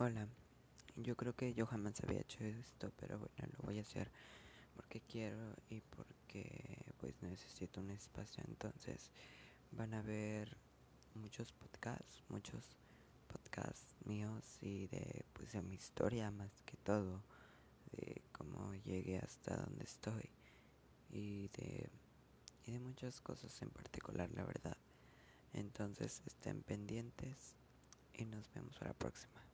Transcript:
Hola, yo creo que yo jamás había hecho esto, pero bueno, lo voy a hacer porque quiero y porque pues necesito un espacio. Entonces van a ver muchos podcasts, muchos podcasts míos y de pues de mi historia más que todo, de cómo llegué hasta donde estoy y de y de muchas cosas en particular, la verdad. Entonces estén pendientes y nos vemos a la próxima.